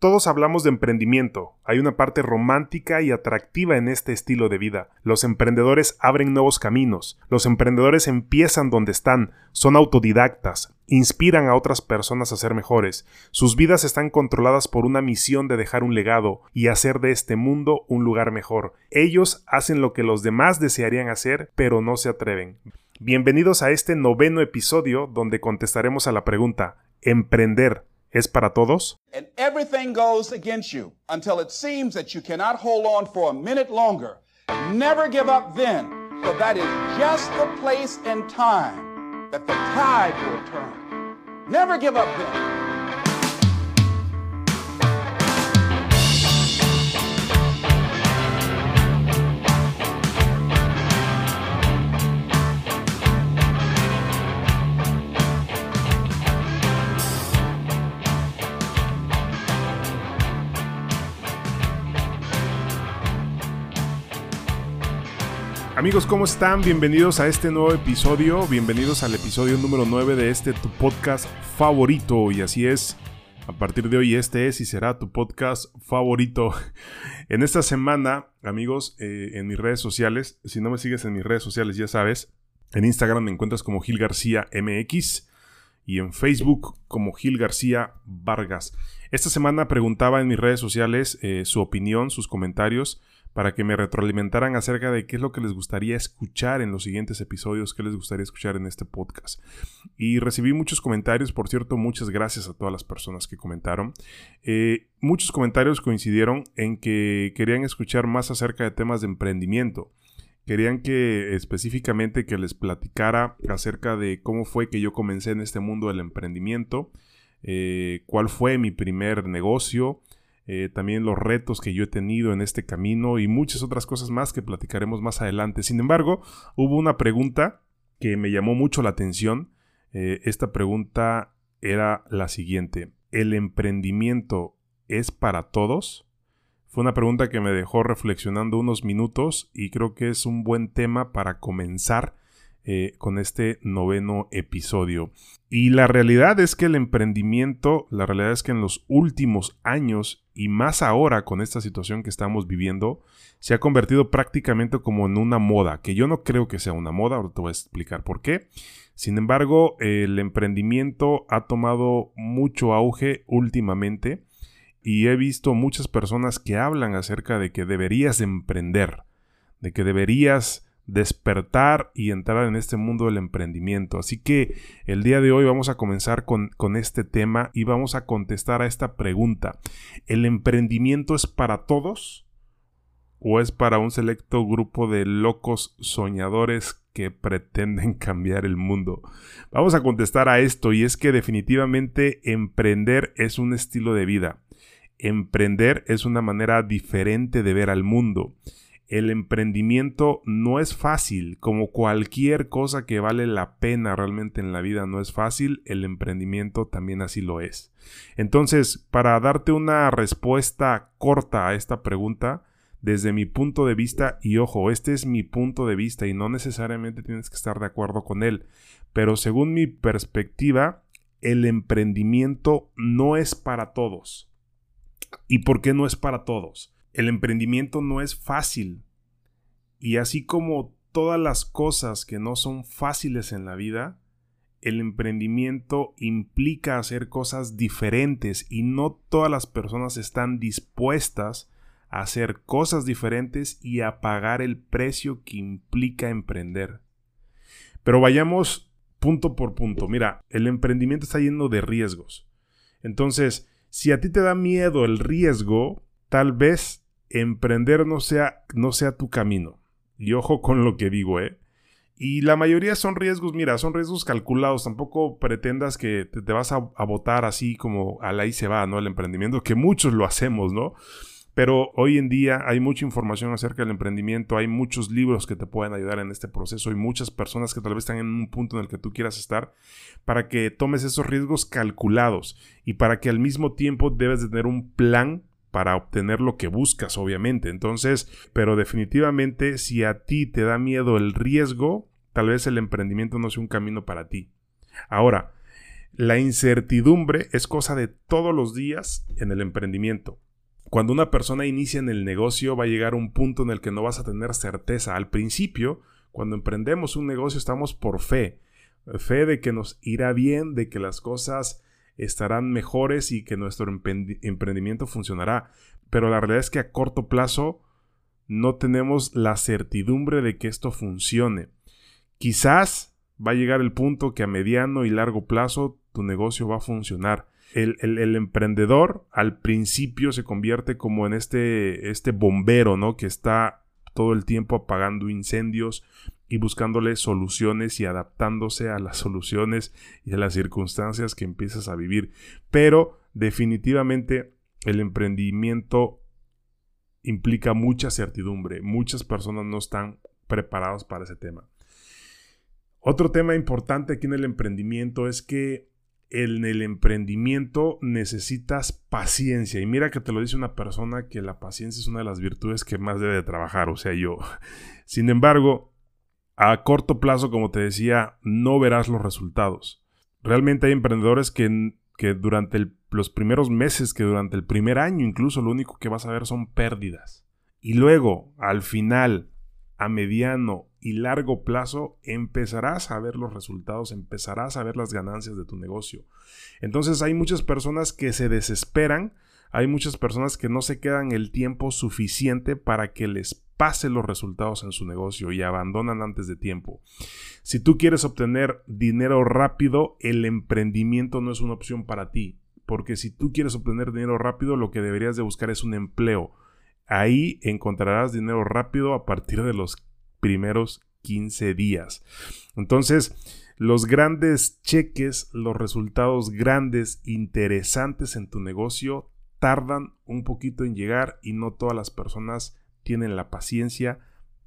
Todos hablamos de emprendimiento. Hay una parte romántica y atractiva en este estilo de vida. Los emprendedores abren nuevos caminos. Los emprendedores empiezan donde están. Son autodidactas. Inspiran a otras personas a ser mejores. Sus vidas están controladas por una misión de dejar un legado y hacer de este mundo un lugar mejor. Ellos hacen lo que los demás desearían hacer, pero no se atreven. Bienvenidos a este noveno episodio donde contestaremos a la pregunta, ¿emprender es para todos? And everything goes against you until it seems that you cannot hold on for a minute longer. Never give up then, for that is just the place and time that the tide will turn. Never give up then. Amigos, ¿cómo están? Bienvenidos a este nuevo episodio, bienvenidos al episodio número 9 de este tu podcast favorito. Y así es, a partir de hoy este es y será tu podcast favorito. En esta semana, amigos, eh, en mis redes sociales, si no me sigues en mis redes sociales ya sabes, en Instagram me encuentras como Gil García MX y en Facebook como Gil García Vargas. Esta semana preguntaba en mis redes sociales eh, su opinión, sus comentarios para que me retroalimentaran acerca de qué es lo que les gustaría escuchar en los siguientes episodios, qué les gustaría escuchar en este podcast. Y recibí muchos comentarios, por cierto, muchas gracias a todas las personas que comentaron. Eh, muchos comentarios coincidieron en que querían escuchar más acerca de temas de emprendimiento. Querían que específicamente que les platicara acerca de cómo fue que yo comencé en este mundo del emprendimiento, eh, cuál fue mi primer negocio, eh, también los retos que yo he tenido en este camino y muchas otras cosas más que platicaremos más adelante. Sin embargo, hubo una pregunta que me llamó mucho la atención. Eh, esta pregunta era la siguiente. ¿El emprendimiento es para todos? Fue una pregunta que me dejó reflexionando unos minutos y creo que es un buen tema para comenzar eh, con este noveno episodio. Y la realidad es que el emprendimiento, la realidad es que en los últimos años y más ahora con esta situación que estamos viviendo, se ha convertido prácticamente como en una moda, que yo no creo que sea una moda, ahora te voy a explicar por qué. Sin embargo, el emprendimiento ha tomado mucho auge últimamente y he visto muchas personas que hablan acerca de que deberías emprender, de que deberías despertar y entrar en este mundo del emprendimiento. Así que el día de hoy vamos a comenzar con, con, este tema y vamos a contestar a esta pregunta. ¿El emprendimiento es para todos o es para un selecto grupo de locos soñadores que pretenden cambiar el mundo? Vamos a contestar a esto y es que definitivamente emprender es un estilo de vida. Emprender es una manera diferente de ver al mundo el emprendimiento no es fácil, como cualquier cosa que vale la pena realmente en la vida no es fácil, el emprendimiento también así lo es. Entonces, para darte una respuesta corta a esta pregunta, desde mi punto de vista, y ojo, este es mi punto de vista y no necesariamente tienes que estar de acuerdo con él, pero según mi perspectiva, el emprendimiento no es para todos. ¿Y por qué no es para todos? El emprendimiento no es fácil. Y así como todas las cosas que no son fáciles en la vida, el emprendimiento implica hacer cosas diferentes y no todas las personas están dispuestas a hacer cosas diferentes y a pagar el precio que implica emprender. Pero vayamos punto por punto. Mira, el emprendimiento está lleno de riesgos. Entonces, si a ti te da miedo el riesgo, tal vez emprender no sea, no sea tu camino. Y ojo con lo que digo, ¿eh? Y la mayoría son riesgos, mira, son riesgos calculados. Tampoco pretendas que te, vas a, votar así como a la y se va, ¿no? El emprendimiento, que muchos lo hacemos, ¿no? Pero hoy en día hay mucha información acerca del emprendimiento, hay muchos libros que te pueden ayudar en este proceso y muchas personas que tal vez están en un punto en el que tú quieras estar para que tomes esos riesgos calculados y para que al mismo tiempo debes de tener un plan para obtener lo que buscas, obviamente. Entonces, pero definitivamente si a ti te da miedo el riesgo, tal vez el emprendimiento no sea un camino para ti. Ahora, La incertidumbre es cosa de todos los días en el emprendimiento. Cuando una persona inicia en el negocio va a llegar un punto en el que no vas a tener certeza. Al principio, cuando emprendemos un negocio estamos por fe. Fe de que nos irá bien, de que las cosas estarán mejores y que nuestro emprendimiento funcionará. Pero la realidad es que a corto plazo no tenemos la certidumbre de que esto funcione. Quizás va a llegar el punto que a mediano y largo plazo tu negocio va a funcionar. El, emprendedor al principio se convierte como en este, este bombero, ¿no? Que está todo el tiempo apagando incendios y buscándole soluciones y adaptándose a las soluciones y a las circunstancias que empiezas a vivir. Pero definitivamente el emprendimiento implica mucha certidumbre. Muchas personas no están preparados para ese tema. Otro tema importante aquí en el emprendimiento es que en el emprendimiento necesitas paciencia. Y mira que te lo dice una persona que la paciencia es una de las virtudes que más debe de trabajar, o sea, yo. Sin embargo, a corto plazo, como te decía, no verás los resultados. Realmente hay emprendedores que, que durante los primeros meses, que durante el primer año incluso, lo único que vas a ver son pérdidas. Y luego, al final, a mediano y largo plazo empezarás a ver los resultados, empezarás a ver las ganancias de tu negocio. Entonces hay muchas personas que se desesperan, hay muchas personas que no se quedan el tiempo suficiente para que les pase los resultados en su negocio y abandonan antes de tiempo. Si tú quieres obtener dinero rápido, el emprendimiento no es una opción para ti, porque si tú quieres obtener dinero rápido, lo que deberías de buscar es un empleo Ahí encontrarás dinero rápido a partir de los primeros 15 días. Entonces, los grandes cheques, los resultados grandes, interesantes en tu negocio, tardan un poquito en llegar y no todas las personas tienen la paciencia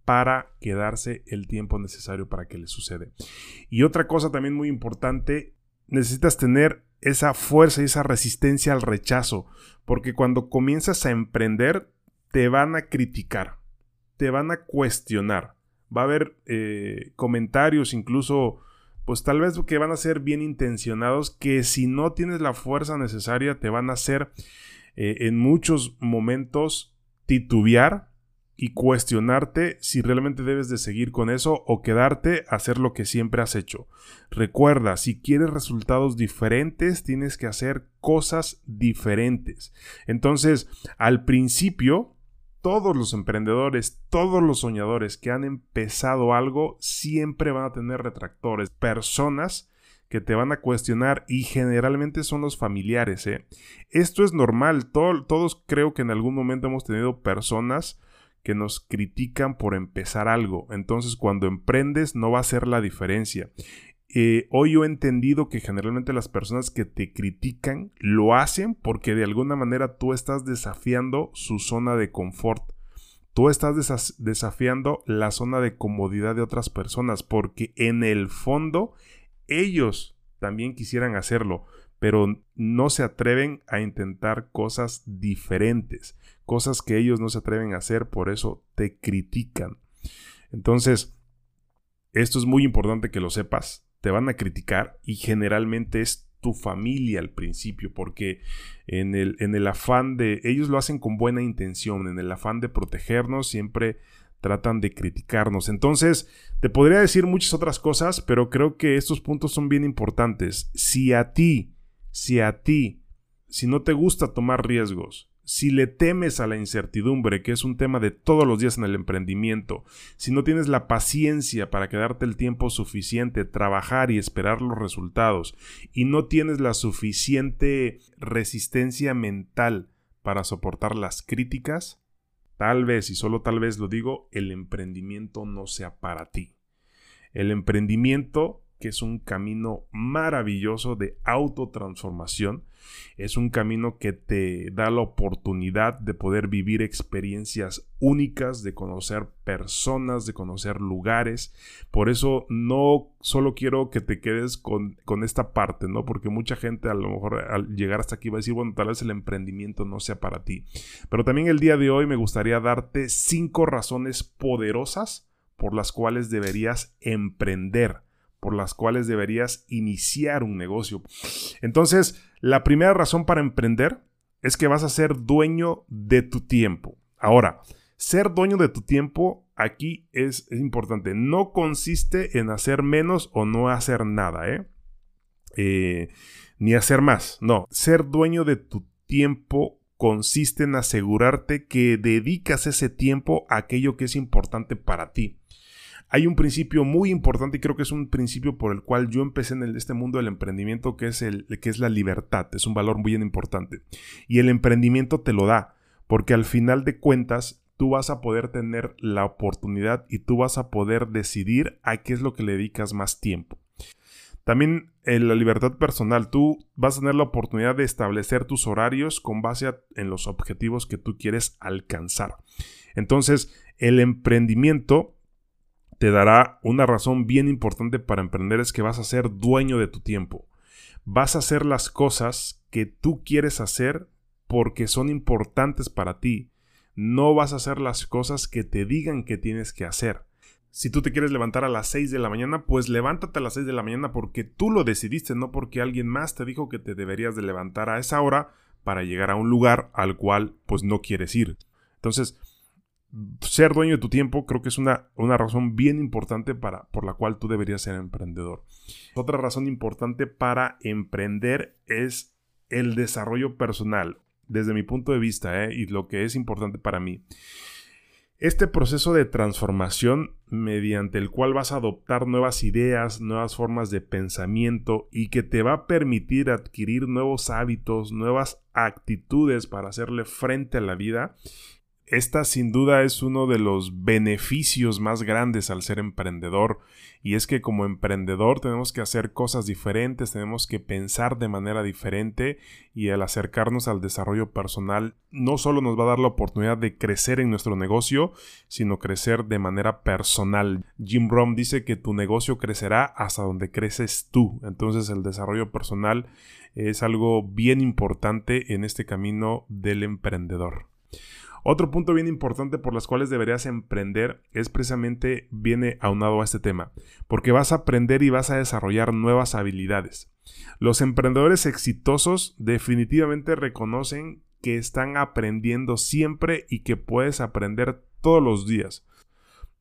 para quedarse el tiempo necesario para que les sucede. Y otra cosa también muy importante, necesitas tener esa fuerza y esa resistencia al rechazo, porque cuando comienzas a emprender, te van a criticar, te van a cuestionar. Va a haber eh, comentarios, incluso, pues tal vez que van a ser bien intencionados, que si no tienes la fuerza necesaria, te van a hacer eh, en muchos momentos titubear y cuestionarte si realmente debes de seguir con eso o quedarte a hacer lo que siempre has hecho. Recuerda, si quieres resultados diferentes, tienes que hacer cosas diferentes. Entonces, al principio, todos los emprendedores, todos los soñadores que han empezado algo, siempre van a tener retractores, personas que te van a cuestionar y generalmente son los familiares. ¿eh? Esto es normal, todos creo que en algún momento hemos tenido personas que nos critican por empezar algo. Entonces cuando emprendes no va a ser la diferencia. Eh, hoy yo he entendido que generalmente las personas que te critican lo hacen porque de alguna manera tú estás desafiando su zona de confort. Tú estás desafiando la zona de comodidad de otras personas porque en el fondo ellos también quisieran hacerlo, pero no se atreven a intentar cosas diferentes, cosas que ellos no se atreven a hacer, por eso te critican. Entonces, esto es muy importante que lo sepas te van a criticar y generalmente es tu familia al principio, porque en el, en el afán de, ellos lo hacen con buena intención, en el afán de protegernos, siempre tratan de criticarnos. Entonces, te podría decir muchas otras cosas, pero creo que estos puntos son bien importantes. Si a ti, si a ti, si no te gusta tomar riesgos, si le temes a la incertidumbre, que es un tema de todos los días en el emprendimiento, si no tienes la paciencia para quedarte el tiempo suficiente, trabajar y esperar los resultados, y no tienes la suficiente resistencia mental para soportar las críticas, tal vez, y solo tal vez lo digo, el emprendimiento no sea para ti. El emprendimiento que es un camino maravilloso de autotransformación. Es un camino que te da la oportunidad de poder vivir experiencias únicas, de conocer personas, de conocer lugares. Por eso no solo quiero que te quedes con, con esta parte, ¿no? Porque mucha gente a lo mejor al llegar hasta aquí va a decir, bueno, tal vez el emprendimiento no sea para ti. Pero también el día de hoy me gustaría darte cinco razones poderosas por las cuales deberías emprender por las cuales deberías iniciar un negocio. Entonces, la primera razón para emprender es que vas a ser dueño de tu tiempo. Ahora, ser dueño de tu tiempo aquí es, importante. No consiste en hacer menos o no hacer nada, ¿eh? ¿eh? Ni hacer más. No, ser dueño de tu tiempo consiste en asegurarte que dedicas ese tiempo a aquello que es importante para ti. Hay un principio muy importante y creo que es un principio por el cual yo empecé en este mundo del emprendimiento que es, el, que es la libertad. Es un valor muy importante. Y el emprendimiento te lo da, porque al final de cuentas tú vas a poder tener la oportunidad y tú vas a poder decidir a qué es lo que le dedicas más tiempo. También en la libertad personal, tú vas a tener la oportunidad de establecer tus horarios con base en los objetivos que tú quieres alcanzar. Entonces, el emprendimiento te dará una razón bien importante para emprender es que vas a ser dueño de tu tiempo. Vas a hacer las cosas que tú quieres hacer porque son importantes para ti. No vas a hacer las cosas que te digan que tienes que hacer. Si tú te quieres levantar a las 6 de la mañana, pues levántate a las 6 de la mañana porque tú lo decidiste, no porque alguien más te dijo que te deberías de levantar a esa hora para llegar a un lugar al cual pues no quieres ir. Entonces, ser dueño de tu tiempo creo que es una, una razón bien importante para, por la cual tú deberías ser emprendedor. Otra razón importante para emprender es el desarrollo personal, desde mi punto de vista, ¿eh? y lo que es importante para mí. Este proceso de transformación mediante el cual vas a adoptar nuevas ideas, nuevas formas de pensamiento y que te va a permitir adquirir nuevos hábitos, nuevas actitudes para hacerle frente a la vida, esta sin duda es uno de los beneficios más grandes al ser emprendedor y es que como emprendedor tenemos que hacer cosas diferentes, tenemos que pensar de manera diferente y al acercarnos al desarrollo personal no solo nos va a dar la oportunidad de crecer en nuestro negocio, sino crecer de manera personal. Jim Rohn dice que tu negocio crecerá hasta donde creces tú, entonces el desarrollo personal es algo bien importante en este camino del emprendedor. Otro punto bien importante por las cuales deberías emprender es precisamente viene aunado a este tema, porque vas a aprender y vas a desarrollar nuevas habilidades. Los emprendedores exitosos definitivamente reconocen que están aprendiendo siempre y que puedes aprender todos los días.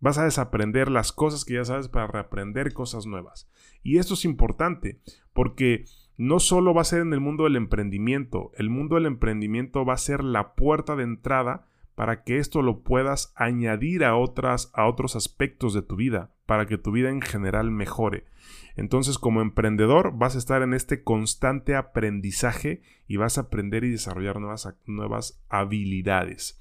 Vas a desaprender las cosas que ya sabes para reaprender cosas nuevas. Y esto es importante porque no solo va a ser en el mundo del emprendimiento, el mundo del emprendimiento va a ser la puerta de entrada para que esto lo puedas añadir a otras a otros aspectos de tu vida, para que tu vida en general mejore. Entonces, como emprendedor, vas a estar en este constante aprendizaje y vas a aprender y desarrollar nuevas, nuevas habilidades.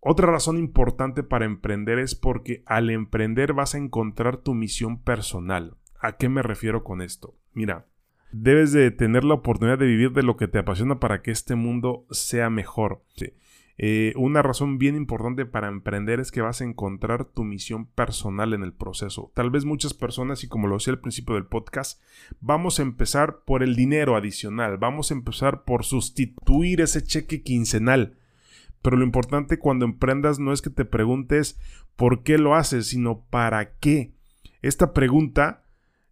Otra razón importante para emprender es porque al emprender vas a encontrar tu misión personal. ¿A qué me refiero con esto? Mira, debes de tener la oportunidad de vivir de lo que te apasiona para que este mundo sea mejor. Sí. Eh, una razón bien importante para emprender es que vas a encontrar tu misión personal en el proceso. Tal vez muchas personas, y como lo decía al principio del podcast, vamos a empezar por el dinero adicional, vamos a empezar por sustituir ese cheque quincenal. Pero lo importante cuando emprendas no es que te preguntes por qué lo haces, sino para qué. Esta pregunta,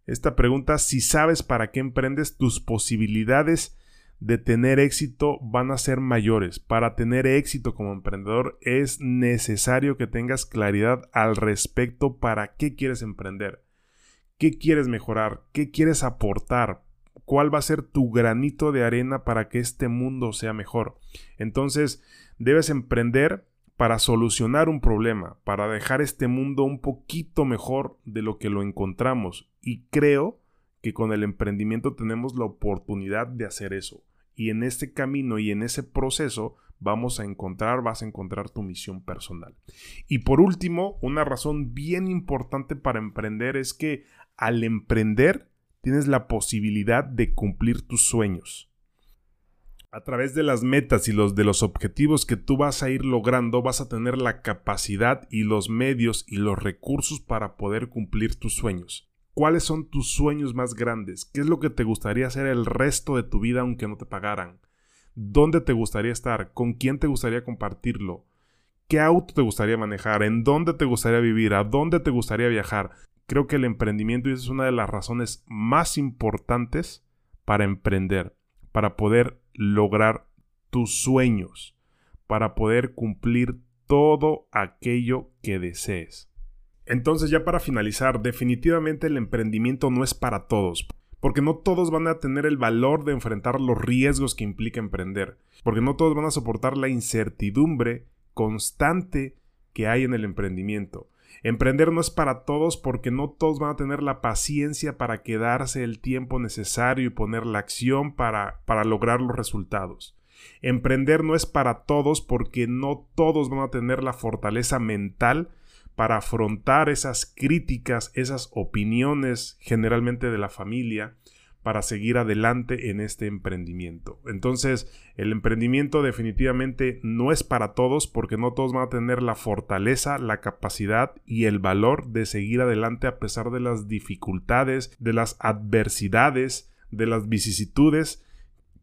esta pregunta, si sabes para qué emprendes, tus posibilidades de tener éxito van a ser mayores. Para tener éxito como emprendedor es necesario que tengas claridad al respecto para qué quieres emprender, qué quieres mejorar, qué quieres aportar, cuál va a ser tu granito de arena para que este mundo sea mejor. Entonces, debes emprender para solucionar un problema, para dejar este mundo un poquito mejor de lo que lo encontramos. Y creo que con el emprendimiento tenemos la oportunidad de hacer eso. Y en este camino y en ese proceso vamos a encontrar, vas a encontrar tu misión personal. Y por último, una razón bien importante para emprender es que al emprender tienes la posibilidad de cumplir tus sueños. A través de las metas y los de los objetivos que tú vas a ir logrando, vas a tener la capacidad y los medios y los recursos para poder cumplir tus sueños. ¿Cuáles son tus sueños más grandes? ¿Qué es lo que te gustaría hacer el resto de tu vida aunque no te pagaran? ¿Dónde te gustaría estar? ¿Con quién te gustaría compartirlo? ¿Qué auto te gustaría manejar? ¿En dónde te gustaría vivir? ¿A dónde te gustaría viajar? creo que el emprendimiento es una de las razones más importantes para emprender, para poder lograr tus sueños, para poder cumplir todo aquello que desees. Entonces ya para finalizar, definitivamente el emprendimiento no es para todos, porque no todos van a tener el valor de enfrentar los riesgos que implica emprender, porque no todos van a soportar la incertidumbre constante que hay en el emprendimiento. Emprender no es para todos porque no todos van a tener la paciencia para quedarse el tiempo necesario y poner la acción para, para lograr los resultados. Emprender no es para todos porque no todos van a tener la fortaleza mental para afrontar esas críticas, esas opiniones generalmente de la familia, para seguir adelante en este emprendimiento. Entonces, el emprendimiento definitivamente no es para todos porque no todos van a tener la fortaleza, la capacidad y el valor de seguir adelante a pesar de las dificultades, de las adversidades, de las vicisitudes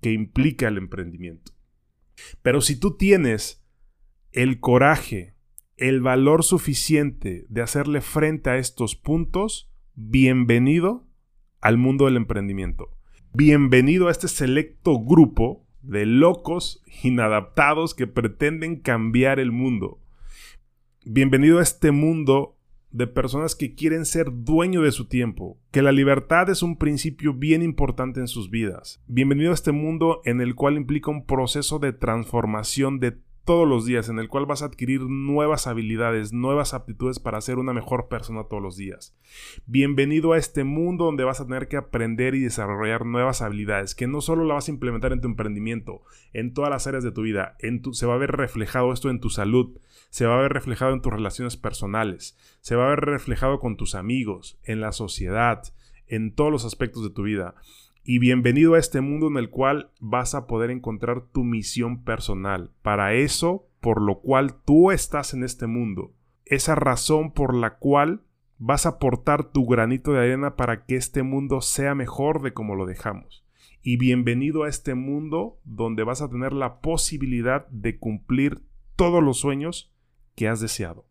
que implica el emprendimiento. Pero si tú tienes el coraje, el valor suficiente de hacerle frente a estos puntos, bienvenido al mundo del emprendimiento. Bienvenido a este selecto grupo de locos inadaptados que pretenden cambiar el mundo. Bienvenido a este mundo de personas que quieren ser dueño de su tiempo, que la libertad es un principio bien importante en sus vidas. Bienvenido a este mundo en el cual implica un proceso de transformación de todos los días, en el cual vas a adquirir nuevas habilidades, nuevas aptitudes para ser una mejor persona todos los días. Bienvenido a este mundo donde vas a tener que aprender y desarrollar nuevas habilidades, que no solo la vas a implementar en tu emprendimiento, en todas las áreas de tu vida, en tu, se va a ver reflejado esto en tu salud, se va a ver reflejado en tus relaciones personales, se va a ver reflejado con tus amigos, en la sociedad, en todos los aspectos de tu vida y bienvenido a este mundo en el cual vas a poder encontrar tu misión personal. Para eso, por lo cual tú estás en este mundo. Esa razón por la cual vas a aportar tu granito de arena para que este mundo sea mejor de como lo dejamos. Y bienvenido a este mundo donde vas a tener la posibilidad de cumplir todos los sueños que has deseado.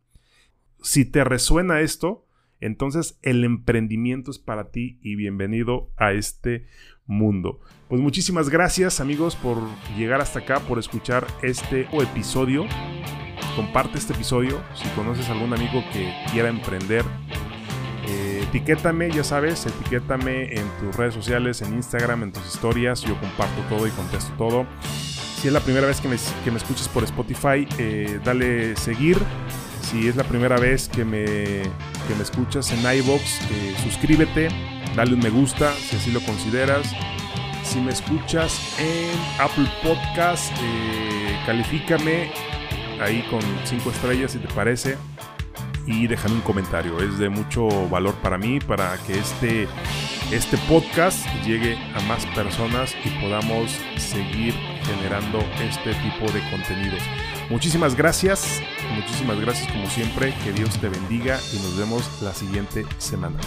Si te resuena esto, entonces el emprendimiento es para ti y bienvenido a este mundo. Pues muchísimas gracias amigos por llegar hasta acá, por escuchar este episodio. Comparte este episodio si conoces algún amigo que quiera emprender. Eh, etiquétame, ya sabes, etiquétame en tus redes sociales, en Instagram, en tus historias. Yo comparto todo y contesto todo. Si es la primera vez que me, que escuches por Spotify, eh, dale seguir si es la primera vez que me, que me escuchas en iBox, eh, suscríbete, dale un me gusta si así lo consideras. Si me escuchas en Apple Podcast, eh, califícame ahí con 5 estrellas si te parece y déjame un comentario. Es de mucho valor para mí, para que este, este podcast llegue a más personas y podamos seguir generando este tipo de contenidos. Muchísimas gracias, muchísimas gracias como siempre, que Dios te bendiga y nos vemos la siguiente semana.